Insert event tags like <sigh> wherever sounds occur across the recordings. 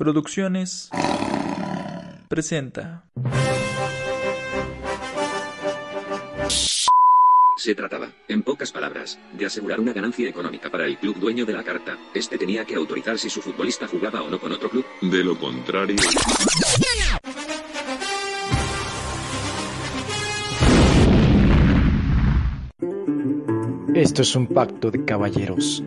Producciones presenta. Se trataba, en pocas palabras, de asegurar una ganancia económica para el club dueño de la carta. Este tenía que autorizar si su futbolista jugaba o no con otro club. De lo contrario... Esto es un pacto de caballeros.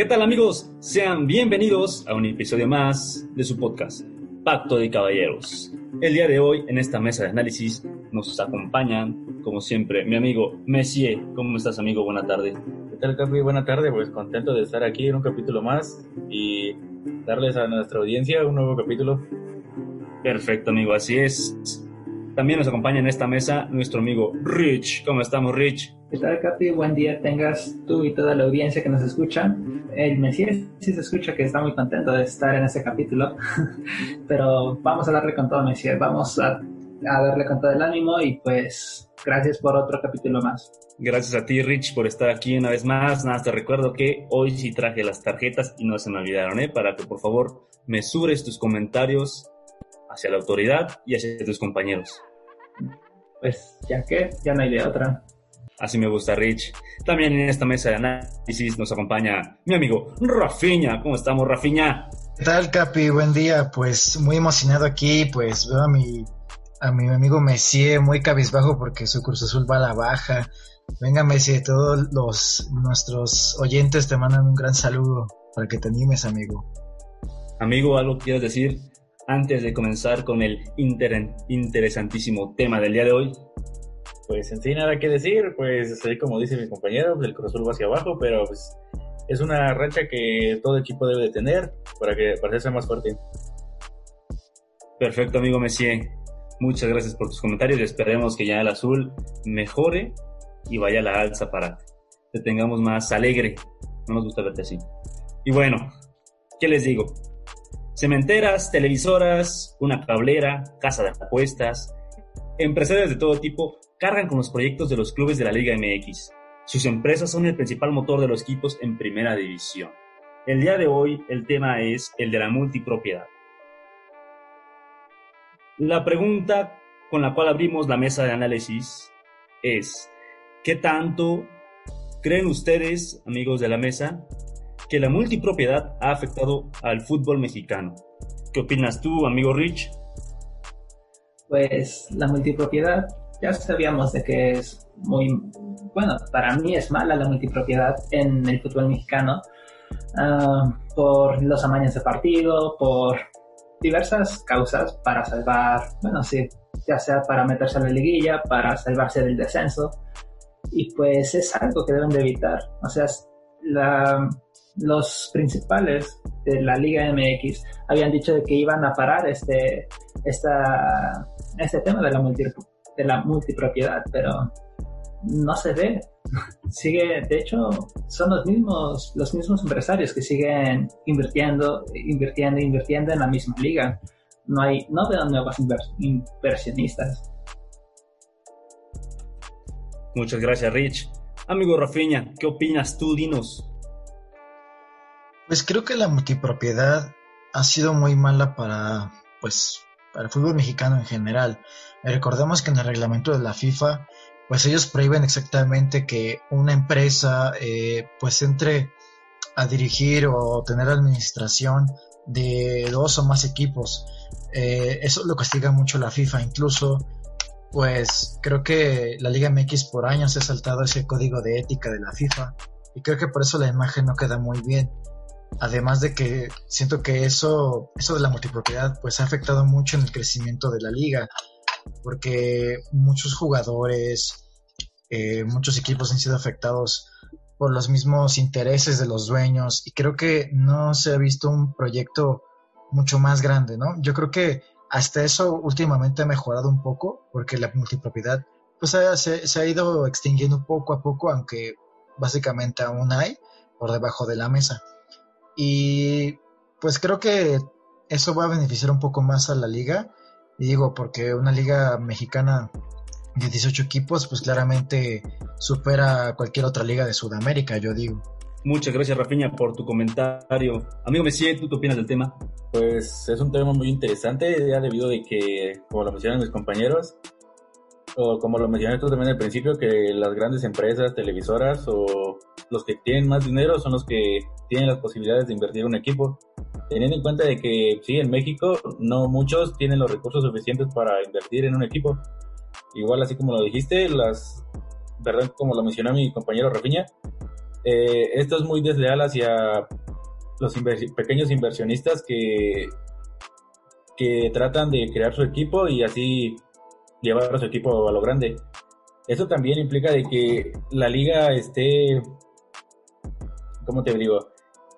¿Qué tal amigos? Sean bienvenidos a un episodio más de su podcast, Pacto de Caballeros. El día de hoy, en esta mesa de análisis, nos acompañan, como siempre, mi amigo Messier. ¿Cómo estás, amigo? Buena tarde. ¿Qué tal, Capi? Buena tarde. Pues contento de estar aquí en un capítulo más y darles a nuestra audiencia un nuevo capítulo. Perfecto, amigo. Así es. También nos acompaña en esta mesa nuestro amigo Rich. ¿Cómo estamos, Rich? ¿Qué tal, Capi? Buen día tengas tú y toda la audiencia que nos escuchan. El Mesías sí se escucha que está muy contento de estar en este capítulo, <laughs> pero vamos a darle con todo, Mesías. Vamos a, a darle con todo el ánimo y pues gracias por otro capítulo más. Gracias a ti, Rich, por estar aquí una vez más. Nada, te recuerdo que hoy sí traje las tarjetas y no se me olvidaron, ¿eh? Para que por favor mesures tus comentarios hacia la autoridad y hacia tus compañeros. Pues ya que, ya no hay de otra. Así me gusta, Rich. También en esta mesa de análisis nos acompaña mi amigo Rafiña. ¿Cómo estamos, Rafiña? ¿Qué tal, Capi? Buen día. Pues muy emocionado aquí. Pues veo a mi, a mi amigo Messier muy cabizbajo porque su curso azul va a la baja. Venga, Messier, todos los nuestros oyentes te mandan un gran saludo para que te animes, amigo. Amigo, ¿algo quieres decir antes de comenzar con el inter interesantísimo tema del día de hoy? Pues en sí nada que decir, pues como dice mi compañero, pues, el Cruz Azul va hacia abajo, pero pues es una racha que todo equipo debe de tener para que para ser más fuerte. Perfecto, amigo Messier. Muchas gracias por tus comentarios. Esperemos que ya el azul mejore y vaya a la alza para que tengamos más alegre. No nos gusta verte así. Y bueno, ¿qué les digo? Cementeras, televisoras, una cablera, casa de apuestas, empresarios de todo tipo cargan con los proyectos de los clubes de la Liga MX. Sus empresas son el principal motor de los equipos en primera división. El día de hoy el tema es el de la multipropiedad. La pregunta con la cual abrimos la mesa de análisis es, ¿qué tanto creen ustedes, amigos de la mesa, que la multipropiedad ha afectado al fútbol mexicano? ¿Qué opinas tú, amigo Rich? Pues la multipropiedad ya sabíamos de que es muy, bueno, para mí es mala la multipropiedad en el fútbol mexicano uh, por los amaños de partido, por diversas causas para salvar, bueno, sí, ya sea para meterse en la liguilla, para salvarse del descenso, y pues es algo que deben de evitar. O sea, la, los principales de la Liga MX habían dicho de que iban a parar este, esta, este tema de la multipropiedad de la multipropiedad, pero no se ve. <laughs> Sigue, de hecho, son los mismos, los mismos empresarios que siguen invirtiendo, invirtiendo, invirtiendo en la misma liga. No hay, no veo nuevos inversionistas. Muchas gracias, Rich. Amigo Rafiña, ¿qué opinas tú? Dinos. Pues creo que la multipropiedad ha sido muy mala para, pues, para el fútbol mexicano en general. Recordemos que en el reglamento de la FIFA, pues ellos prohíben exactamente que una empresa eh, pues entre a dirigir o tener administración de dos o más equipos. Eh, eso lo castiga mucho la FIFA, incluso pues creo que la Liga MX por años ha saltado ese código de ética de la FIFA y creo que por eso la imagen no queda muy bien. Además de que siento que eso, eso de la multipropiedad pues ha afectado mucho en el crecimiento de la liga, porque muchos jugadores, eh, muchos equipos han sido afectados por los mismos intereses de los dueños y creo que no se ha visto un proyecto mucho más grande, ¿no? Yo creo que hasta eso últimamente ha mejorado un poco porque la multipropiedad pues se, se, ha ido extinguiendo poco a poco, aunque básicamente aún hay por debajo de la mesa. Y pues creo que eso va a beneficiar un poco más a la liga. Y digo, porque una liga mexicana de 18 equipos, pues claramente supera cualquier otra liga de Sudamérica, yo digo. Muchas gracias, Rafiña, por tu comentario. Amigo Messi, ¿tú qué opinas del tema? Pues es un tema muy interesante, ya debido de que, como lo mencionan mis compañeros, o como lo mencioné tú también al principio, que las grandes empresas, televisoras o los que tienen más dinero son los que tienen las posibilidades de invertir en un equipo. Teniendo en cuenta de que sí, en México no muchos tienen los recursos suficientes para invertir en un equipo. Igual así como lo dijiste, las, verdad, como lo mencionó mi compañero Rafiña, eh, esto es muy desleal hacia los pequeños inversionistas que, que tratan de crear su equipo y así llevar a su equipo a lo grande. Eso también implica de que la liga esté, ¿cómo te digo?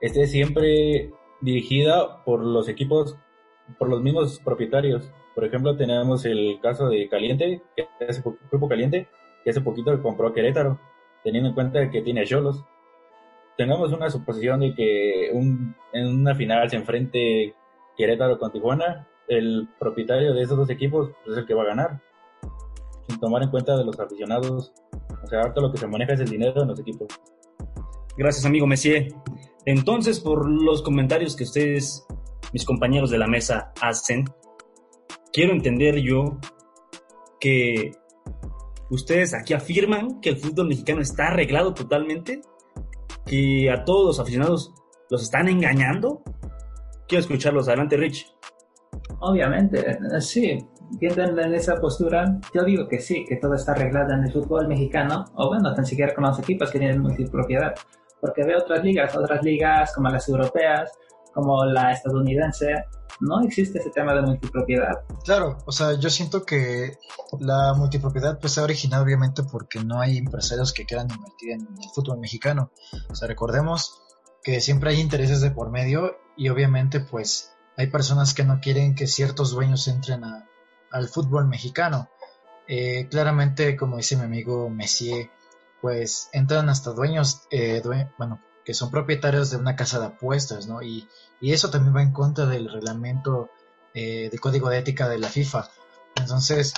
Esté siempre dirigida por los equipos, por los mismos propietarios. Por ejemplo, tenemos el caso de Caliente, que hace Grupo Caliente, que hace poquito compró Querétaro, teniendo en cuenta que tiene Cholos. Tengamos una suposición de que en una final se enfrente Querétaro con Tijuana, el propietario de esos dos equipos es el que va a ganar sin tomar en cuenta de los aficionados. O sea, ahorita lo que se maneja es el dinero en los equipos. Gracias, amigo Messier. Entonces, por los comentarios que ustedes, mis compañeros de la mesa, hacen, quiero entender yo que ustedes aquí afirman que el fútbol mexicano está arreglado totalmente, que a todos los aficionados los están engañando. Quiero escucharlos. Adelante, Rich. Obviamente, sí viendo en esa postura, yo digo que sí, que todo está arreglado en el fútbol mexicano, o bueno, tan siquiera con los equipos que tienen multipropiedad, porque veo otras ligas, otras ligas como las europeas, como la estadounidense, no existe ese tema de multipropiedad. Claro, o sea, yo siento que la multipropiedad pues se ha originado obviamente porque no hay empresarios que quieran invertir en el fútbol mexicano. O sea, recordemos que siempre hay intereses de por medio y obviamente pues hay personas que no quieren que ciertos dueños entren a, al fútbol mexicano. Eh, claramente, como dice mi amigo Messier, pues entran hasta dueños, eh, bueno, que son propietarios de una casa de apuestas, ¿no? Y, eso también va en contra del reglamento eh, de código de ética de la FIFA. Entonces,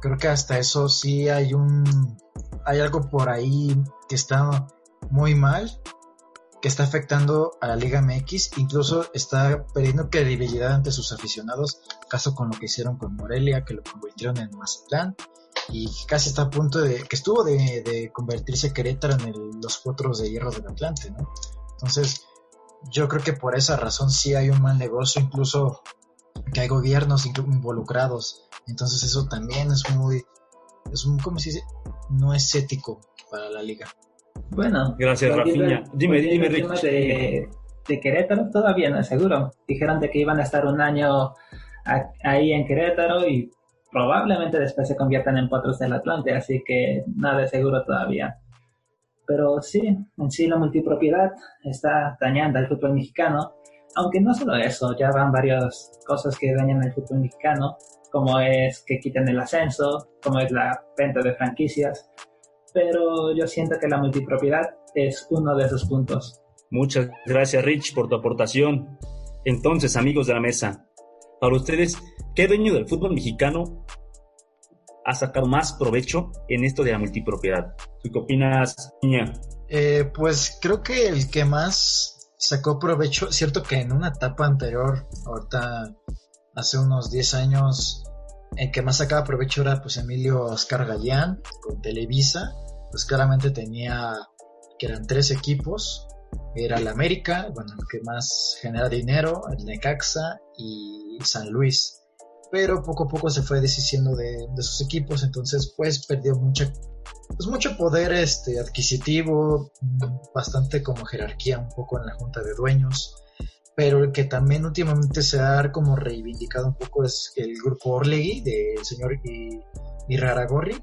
creo que hasta eso sí hay un, hay algo por ahí que está muy mal que está afectando a la Liga MX, incluso está perdiendo credibilidad ante sus aficionados, caso con lo que hicieron con Morelia, que lo convirtieron en Mazatlán, y casi está a punto de, que estuvo de, convertirse Querétaro en los potros de hierro del Atlante, ¿no? Entonces, yo creo que por esa razón sí hay un mal negocio, incluso que hay gobiernos involucrados, entonces eso también es muy, es un, ¿cómo se dice? No es ético para la liga. Bueno, gracias Rafinha. Dime, dime, Rick. De, de, Querétaro todavía no es seguro. Dijeron de que iban a estar un año ahí en Querétaro y probablemente después se conviertan en potros del Atlante, así que nada es seguro todavía. Pero sí, en sí la multipropiedad está dañando al fútbol mexicano, aunque no solo eso, ya van varias cosas que dañan al fútbol mexicano, como es que quiten el ascenso, como es la venta de franquicias, pero yo siento que la multipropiedad es uno de esos puntos. Muchas gracias Rich por tu aportación. Entonces, amigos de la mesa, para ustedes, ¿qué dueño del fútbol mexicano ha sacado más provecho en esto de la multipropiedad? qué opinas, Niña? Eh, pues creo que el que más sacó provecho, cierto que en una etapa anterior, ahorita hace unos 10 años, el que más sacaba provecho era pues Emilio Oscar Gallán con Televisa, pues claramente tenía que eran tres equipos, era el América, bueno, el que más genera dinero, el Necaxa y San Luis. Pero poco a poco se fue deshaciendo de, sus equipos, entonces pues perdió mucha, pues mucho poder este, adquisitivo, bastante como jerarquía un poco en la junta de dueños pero el que también últimamente se ha como reivindicado un poco es el grupo Orlegui del señor Iraragorri,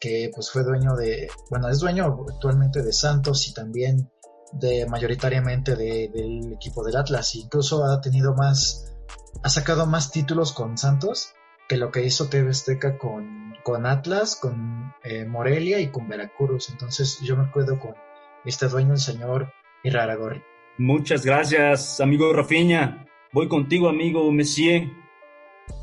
que pues fue dueño de, bueno, es dueño actualmente de Santos y también de mayoritariamente del equipo del Atlas. Incluso ha tenido más, ha sacado más títulos con Santos que lo que hizo TV Azteca con, con Atlas, con eh, Morelia y con Veracruz. Entonces yo me acuerdo con este dueño, el señor Iraragorri. Muchas gracias, amigo Rafiña. Voy contigo, amigo Messier.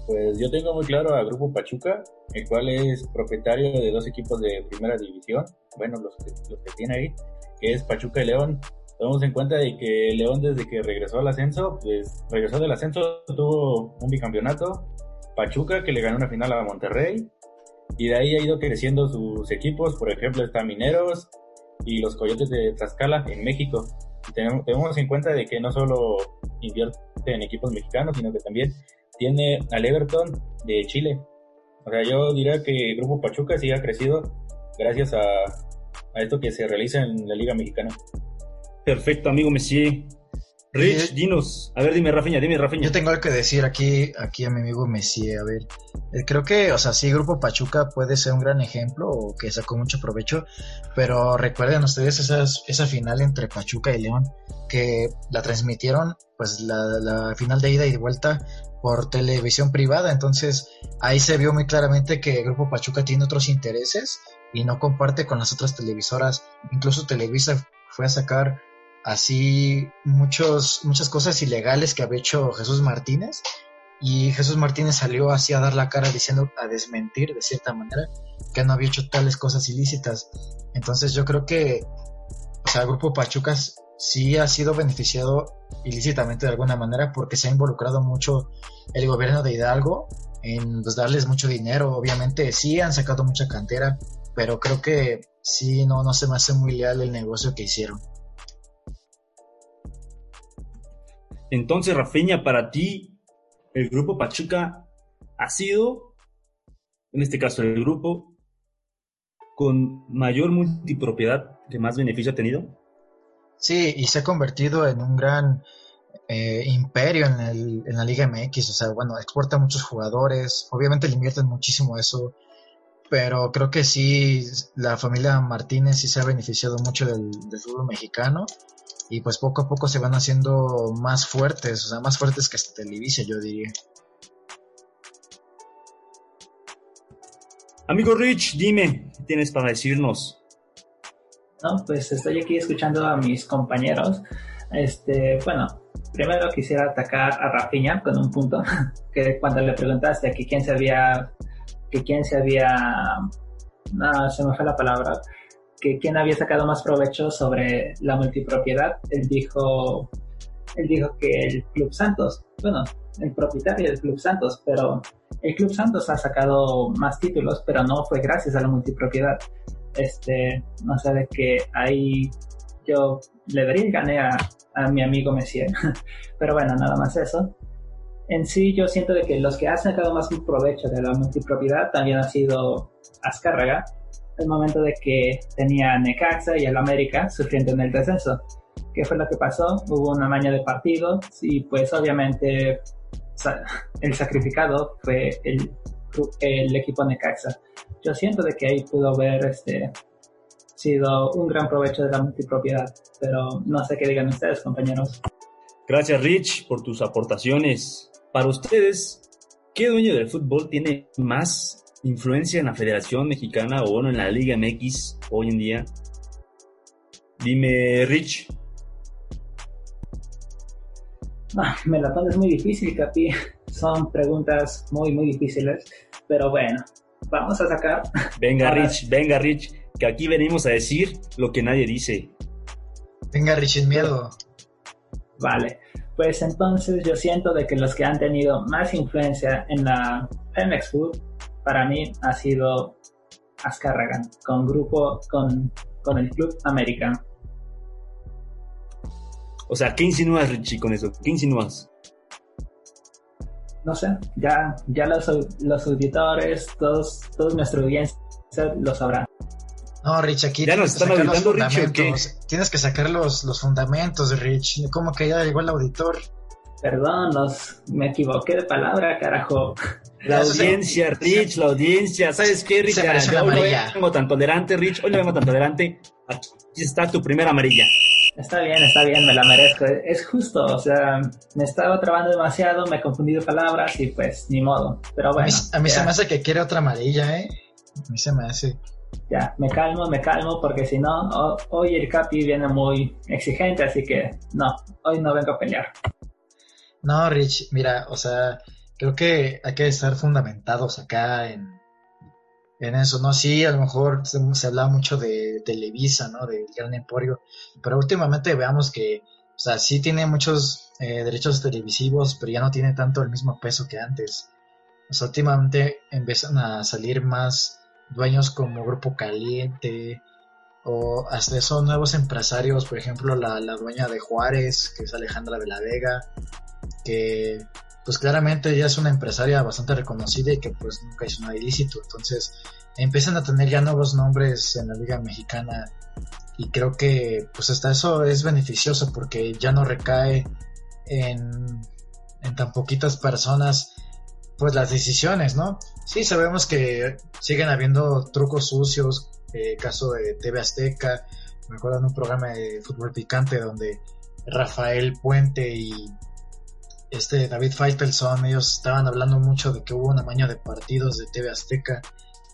Pues yo tengo muy claro a Grupo Pachuca, el cual es propietario de dos equipos de primera división, bueno, los que, los que tiene ahí, que es Pachuca y León. Tomamos en cuenta de que León desde que regresó al ascenso, pues regresó del ascenso, tuvo un bicampeonato, Pachuca que le ganó una final a Monterrey, y de ahí ha ido creciendo sus equipos, por ejemplo está Mineros y los Coyotes de Tlaxcala en México. tenemos, en cuenta de que no solo invierte en equipos mexicanos, sino que también tiene al Everton de Chile. O sea, yo diría que el Grupo Pachuca sí ha crecido gracias a, a esto que se realiza en la Liga Mexicana. Perfecto, amigo Messi. Rich, dinos. A ver, dime, Rafiña, dime, Rafiña. Yo tengo algo que decir aquí, aquí a mi amigo Messi. A ver, eh, creo que, o sea, sí, Grupo Pachuca puede ser un gran ejemplo o que sacó mucho provecho, pero recuerden ustedes esas, esa final entre Pachuca y León, que la transmitieron, pues la, la final de ida y de vuelta por televisión privada. Entonces, ahí se vio muy claramente que Grupo Pachuca tiene otros intereses y no comparte con las otras televisoras. Incluso Televisa fue a sacar así muchos, muchas cosas ilegales que había hecho Jesús Martínez. Y Jesús Martínez salió así a dar la cara diciendo, a desmentir de cierta manera, que no había hecho tales cosas ilícitas. Entonces yo creo que, o sea, el Grupo Pachucas sí ha sido beneficiado ilícitamente de alguna manera porque se ha involucrado mucho el gobierno de Hidalgo en pues, darles mucho dinero. Obviamente sí han sacado mucha cantera, pero creo que sí no, no se me hace muy leal el negocio que hicieron. Entonces, Rafiña, para ti, el grupo Pachuca ha sido, en este caso, el grupo con mayor multipropiedad que más beneficio ha tenido. Sí, y se ha convertido en un gran eh, imperio en, el, en la Liga MX. O sea, bueno, exporta muchos jugadores. Obviamente le invierten muchísimo eso. Pero creo que sí, la familia Martínez sí se ha beneficiado mucho del, del fútbol mexicano y pues poco a poco se van haciendo más fuertes, o sea, más fuertes que hasta Televisa, yo diría. Amigo Rich, dime, ¿qué tienes para decirnos? No, pues estoy aquí escuchando a mis compañeros. Este, bueno, primero quisiera atacar a Rafinha con un punto, <laughs> que cuando le preguntaste que quién se había, que quién se había, no, se me fue la palabra, que quién había sacado más provecho sobre la multipropiedad, él dijo, él dijo que el Club Santos, bueno, el propietario del Club Santos, pero el Club Santos ha sacado más títulos, pero no fue gracias a la multipropiedad. Este, no sé de que ahí yo le daría el gané a, a mi amigo Messier, <laughs> pero bueno, nada más eso. En sí, yo siento de que los que han sacado más provecho de la multipropiedad también ha sido Azcárraga, el momento de que tenía Necaxa y el América sufriendo en el descenso. ¿Qué fue lo que pasó? Hubo una maña de partido y pues obviamente <laughs> el sacrificado fue el, el equipo Necaxa. Yo siento de que ahí pudo haber este, sido un gran provecho de la multipropiedad, pero no sé qué digan ustedes, compañeros. Gracias, Rich, por tus aportaciones. Para ustedes, ¿qué dueño del fútbol tiene más influencia en la Federación Mexicana o bueno, en la Liga MX hoy en día? Dime, Rich. Ah, me la pones muy difícil, Capi. Son preguntas muy, muy difíciles. Pero bueno, vamos a sacar. Venga, Rich, venga, Rich, que aquí venimos a decir lo que nadie dice. Venga, Rich, sin miedo. Vale, pues entonces yo siento de que los que han tenido más influencia en la MX Food para mí ha sido Azcárraga, con grupo, con, con el Club América. O sea, ¿qué insinúas, Richie, con eso? ¿Qué insinúas? No sé, ya, ya los, los auditores, todos, todos nuestra audiencia lo sabrán. No, Rich, aquí ya nos están auditando, Rich, Tienes que sacar los, los fundamentos, Rich. Como que ya llegó el auditor. Perdón, los, me equivoqué de palabra, carajo. La audiencia, Rich, la audiencia. ¿Sabes qué, Rich? Yo no vengo tan tolerante, Rich. Hoy no vengo tan tolerante. Aquí está tu primera amarilla. Está bien, está bien, me la merezco. Es justo, o sea, me estaba trabando demasiado, me he confundido palabras y pues ni modo. Pero bueno. A mí, se me hace que quiere otra amarilla, ¿eh? A mí se me hace. Ya, me calmo, me calmo, porque si no, hoy el Capi viene muy exigente, así que no, hoy no vengo a pelear. No, Rich, mira, o sea, creo que hay que estar fundamentados acá en, en eso, ¿no? Sí, a lo mejor se, se habla mucho de Televisa, ¿no? Del Gran Emporio, pero últimamente veamos que, o sea, sí tiene muchos eh, derechos televisivos, pero ya no tiene tanto el mismo peso que antes. O sea, últimamente empiezan a salir más dueños como Grupo Caliente, o hasta esos nuevos empresarios, por ejemplo, la, la dueña de Juárez, que es Alejandra de la Vega, que pues claramente ella es una empresaria bastante reconocida y que pues nunca hizo nada ilícito. Entonces empiezan a tener ya nuevos nombres en la liga mexicana y creo que pues hasta eso es beneficioso porque ya no recae en, en tan poquitas personas pues las decisiones, ¿no? Sí, sabemos que siguen habiendo trucos sucios, eh, caso de TV Azteca, me acuerdo en un programa de fútbol picante donde Rafael Puente y este David Feitelson, ellos estaban hablando mucho de que hubo un amaño de partidos de TV Azteca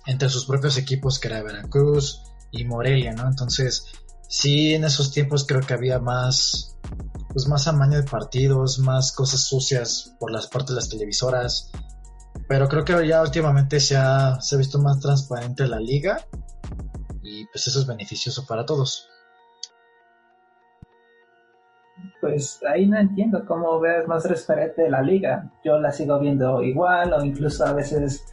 entre sus propios equipos que era Veracruz y Morelia, ¿no? Entonces, sí, en esos tiempos creo que había más, pues más amaño de partidos, más cosas sucias por las partes de las televisoras, pero creo que ya últimamente se ha, se ha visto más transparente la liga y pues eso es beneficioso para todos pues ahí no entiendo cómo ves más transparente la liga. Yo la sigo viendo igual o incluso a veces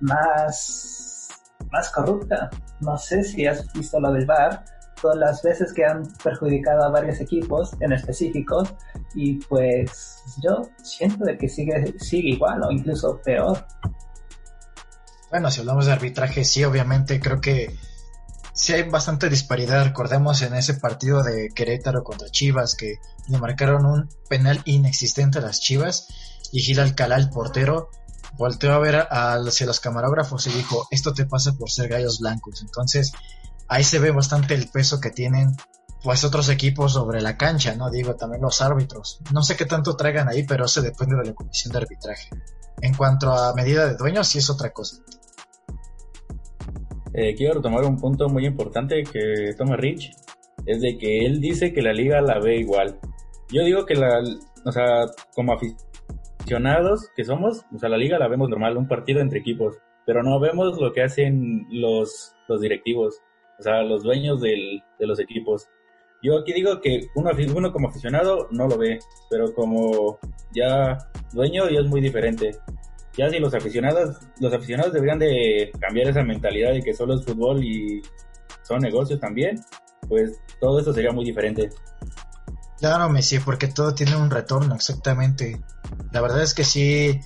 más, más corrupta. No sé si has visto lo del VAR, todas las veces que han perjudicado a varios equipos en específico y pues yo siento de que sigue, sigue igual o incluso peor. Bueno, si hablamos de arbitraje, sí, obviamente creo que sí hay bastante disparidad. Recordemos en ese partido de Querétaro contra Chivas que le marcaron un penal inexistente a las Chivas y Gil Alcalá, el portero, volteó a ver hacia los camarógrafos y dijo, esto te pasa por ser gallos blancos. Entonces ahí se ve bastante el peso que tienen pues otros equipos sobre la cancha, ¿no? Digo, también los árbitros. No sé qué tanto traigan ahí, pero eso depende de la comisión de arbitraje. En cuanto a medida de dueños, sí es otra cosa. Eh, quiero retomar un punto muy importante que toma Rich, es de que él dice que la liga la ve igual. Yo digo que la, o sea, como aficionados que somos, o sea, la liga la vemos normal, un partido entre equipos, pero no vemos lo que hacen los, los directivos, o sea, los dueños del, de los equipos. Yo aquí digo que uno, uno como aficionado no lo ve, pero como ya dueño ya es muy diferente ya si los aficionados, los aficionados deberían de cambiar esa mentalidad de que solo es fútbol y son negocios también, pues todo eso sería muy diferente. Claro, Messi, porque todo tiene un retorno, exactamente. La verdad es que sí,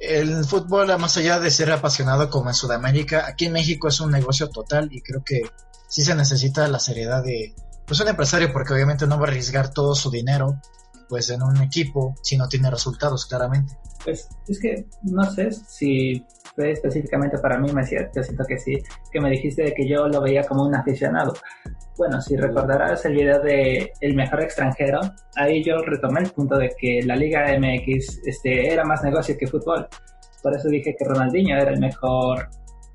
el fútbol, más allá de ser apasionado como en Sudamérica, aquí en México es un negocio total y creo que sí se necesita la seriedad de pues un empresario porque obviamente no va a arriesgar todo su dinero pues en un equipo si no tiene resultados claramente. Pues es que no sé si fue específicamente para mí, me yo siento que sí, que me dijiste que yo lo veía como un aficionado. Bueno, si recordarás el video de El mejor extranjero, ahí yo retomé el punto de que la Liga MX este, era más negocio que fútbol. Por eso dije que Ronaldinho era el mejor,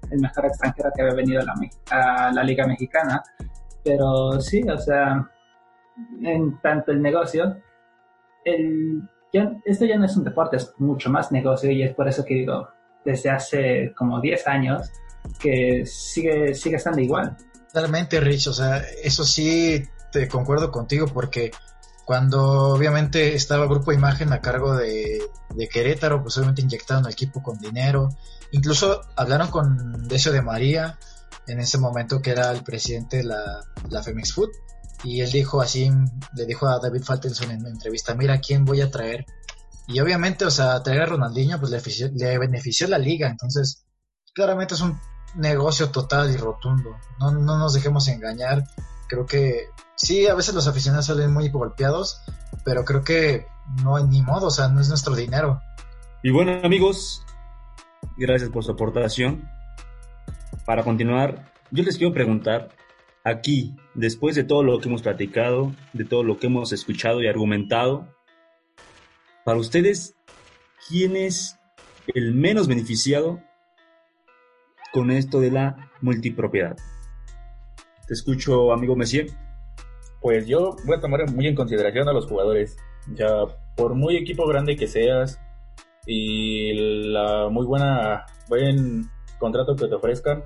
el mejor extranjero que había venido a la, a la Liga Mexicana. Pero sí, o sea, en tanto el negocio, el esto ya no es un deporte, es mucho más negocio y es por eso que digo, desde hace como 10 años, que sigue, sigue estando igual. Totalmente, Rich, o sea, eso sí te concuerdo contigo porque cuando obviamente estaba grupo imagen a cargo de, Querétaro, pues obviamente inyectaron al equipo con dinero, incluso hablaron con Decio de María en ese momento que era el presidente de la, la Femex Food y él dijo así, le dijo a David Faltenson en una entrevista, mira, ¿quién voy a traer? Y obviamente, o sea, traer a Ronaldinho, pues le, le benefició la liga, entonces, claramente es un negocio total y rotundo, no, no nos dejemos engañar, Creo que sí, a veces los aficionados salen muy golpeados, pero creo que no hay ni modo, o sea, no es nuestro dinero. Y bueno, amigos, gracias por su aportación. Para continuar, yo les quiero preguntar, aquí, después de todo lo que hemos platicado, de todo lo que hemos escuchado y argumentado, para ustedes, ¿quién es el menos beneficiado con esto de la multipropiedad? Te escucho, amigo Messier. Pues yo voy a tomar muy en consideración a los jugadores. Ya, por muy equipo grande que seas y la muy buena, buen contrato que te ofrezcan,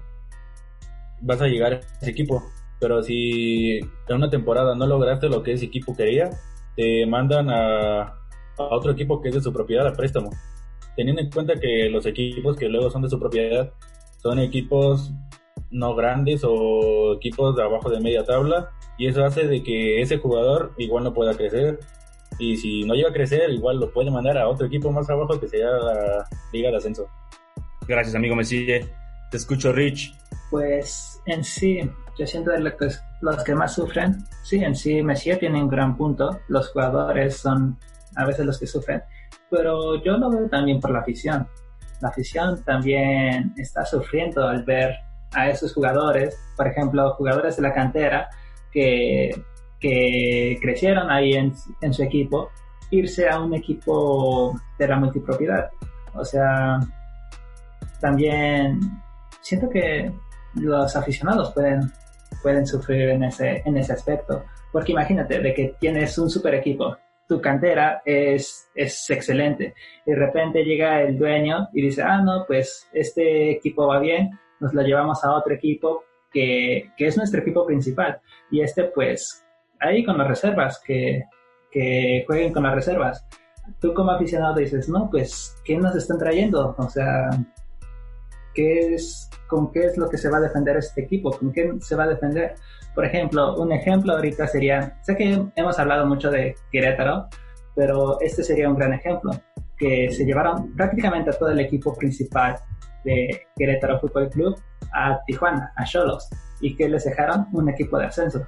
vas a llegar a ese equipo. Pero si en una temporada no lograste lo que ese equipo quería, te mandan a, a otro equipo que es de su propiedad a préstamo. Teniendo en cuenta que los equipos que luego son de su propiedad son equipos no grandes o equipos de abajo de media tabla y eso hace de que ese jugador igual no pueda crecer y si no llega a crecer igual lo puede mandar a otro equipo más abajo que sea la liga de ascenso. Gracias amigo Messi. Te escucho Rich. Pues en sí, yo siento que los que más sufren, sí, en sí Messi tiene un gran punto, los jugadores son a veces los que sufren, pero yo lo veo también por la afición. La afición también está sufriendo al ver a esos jugadores, por ejemplo, jugadores de la cantera que, que crecieron ahí en, en su equipo, irse a un equipo de la multipropiedad. O sea, también siento que los aficionados pueden, pueden sufrir en ese, en ese aspecto. Porque imagínate de que tienes un super equipo, tu cantera es, es excelente. Y de repente llega el dueño y dice, ah, no, pues este equipo va bien, nos lo llevamos a otro equipo que, que es nuestro equipo principal. Y este, pues, ahí con las reservas, que, que jueguen con las reservas. Tú como aficionado dices, no, pues, ¿qué nos están trayendo? O sea, ¿qué es, ¿con qué es lo que se va a defender este equipo? ¿Con qué se va a defender? Por ejemplo, un ejemplo ahorita sería, sé que hemos hablado mucho de Querétaro, pero este sería un gran ejemplo, que se llevaron prácticamente a todo el equipo principal de Querétaro Fútbol Club a Tijuana, a Cholos, y que les dejaron un equipo de ascenso.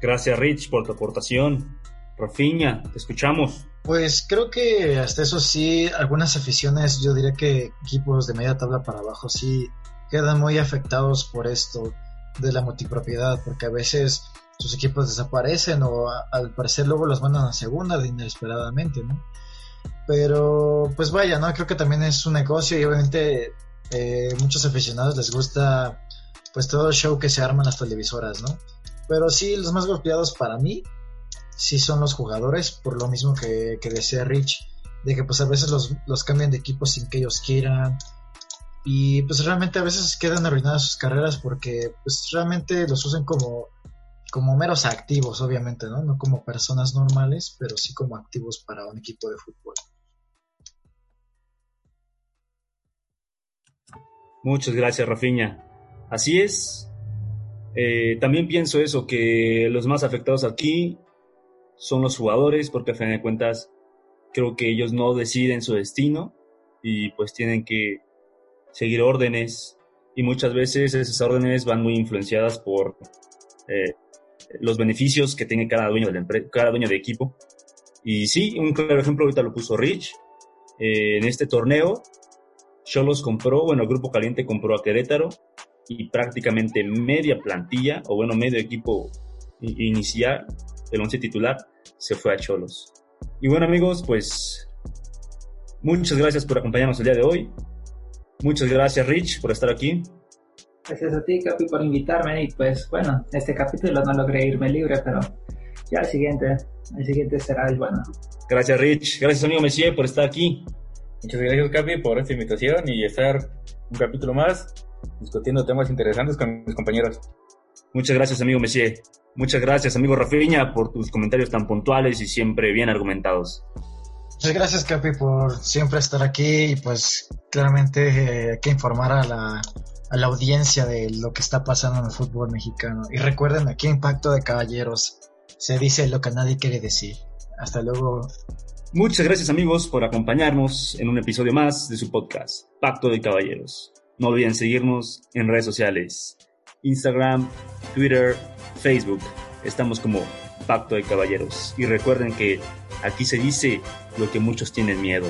Gracias Rich por tu aportación. Rafiña, te escuchamos. Pues creo que hasta eso sí, algunas aficiones, yo diría que equipos de media tabla para abajo sí quedan muy afectados por esto de la multipropiedad, porque a veces sus equipos desaparecen o al parecer luego los mandan a segunda inesperadamente, ¿no? Pero pues vaya, ¿no? Creo que también es un negocio y obviamente eh, muchos aficionados les gusta pues todo el show que se arman las televisoras, ¿no? Pero sí, los más golpeados para mí sí son los jugadores, por lo mismo que, que decía Rich, de que pues a veces los, los cambian de equipo sin que ellos quieran, y pues realmente a veces quedan arruinadas sus carreras porque pues realmente los usan como como meros activos obviamente no no como personas normales pero sí como activos para un equipo de fútbol. Muchas gracias Rafiña. Así es. Eh, también pienso eso que los más afectados aquí son los jugadores, porque a fin de cuentas creo que ellos no deciden su destino y pues tienen que seguir órdenes y muchas veces esas órdenes van muy influenciadas por eh, los beneficios que tiene cada dueño, de cada dueño de equipo. Y sí, un claro ejemplo ahorita lo puso Rich. Eh, en este torneo, Cholos compró, bueno, el Grupo Caliente compró a Querétaro y prácticamente media plantilla, o bueno, medio equipo inicial el once titular, se fue a Cholos. Y bueno amigos, pues muchas gracias por acompañarnos el día de hoy. Muchas gracias Rich por estar aquí. Gracias a ti Capi por invitarme y pues bueno, este capítulo no logré irme libre, pero ya el siguiente, el siguiente será el bueno. Gracias Rich, gracias amigo Messier por estar aquí. Muchas gracias Capi por esta invitación y estar un capítulo más discutiendo temas interesantes con mis compañeros. Muchas gracias amigo Messier. Muchas gracias, amigo Rafiña, por tus comentarios tan puntuales y siempre bien argumentados. Muchas gracias, Capi, por siempre estar aquí y pues claramente eh, hay que informar a la, a la audiencia de lo que está pasando en el fútbol mexicano. Y recuerden, aquí en Pacto de Caballeros se dice lo que nadie quiere decir. Hasta luego. Muchas gracias amigos por acompañarnos en un episodio más de su podcast, Pacto de Caballeros. No olviden seguirnos en redes sociales, Instagram, Twitter, Facebook. estamos como Pacto de Caballeros. Y recuerden que aquí se dice lo que muchos tienen miedo.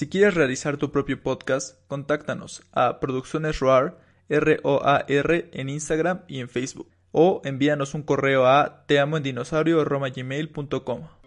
Si quieres realizar tu propio podcast, contáctanos a Producciones ROAR, R-O-A-R, en Instagram y en Facebook. O envíanos un correo a teamoendinosaurio.gmail.com.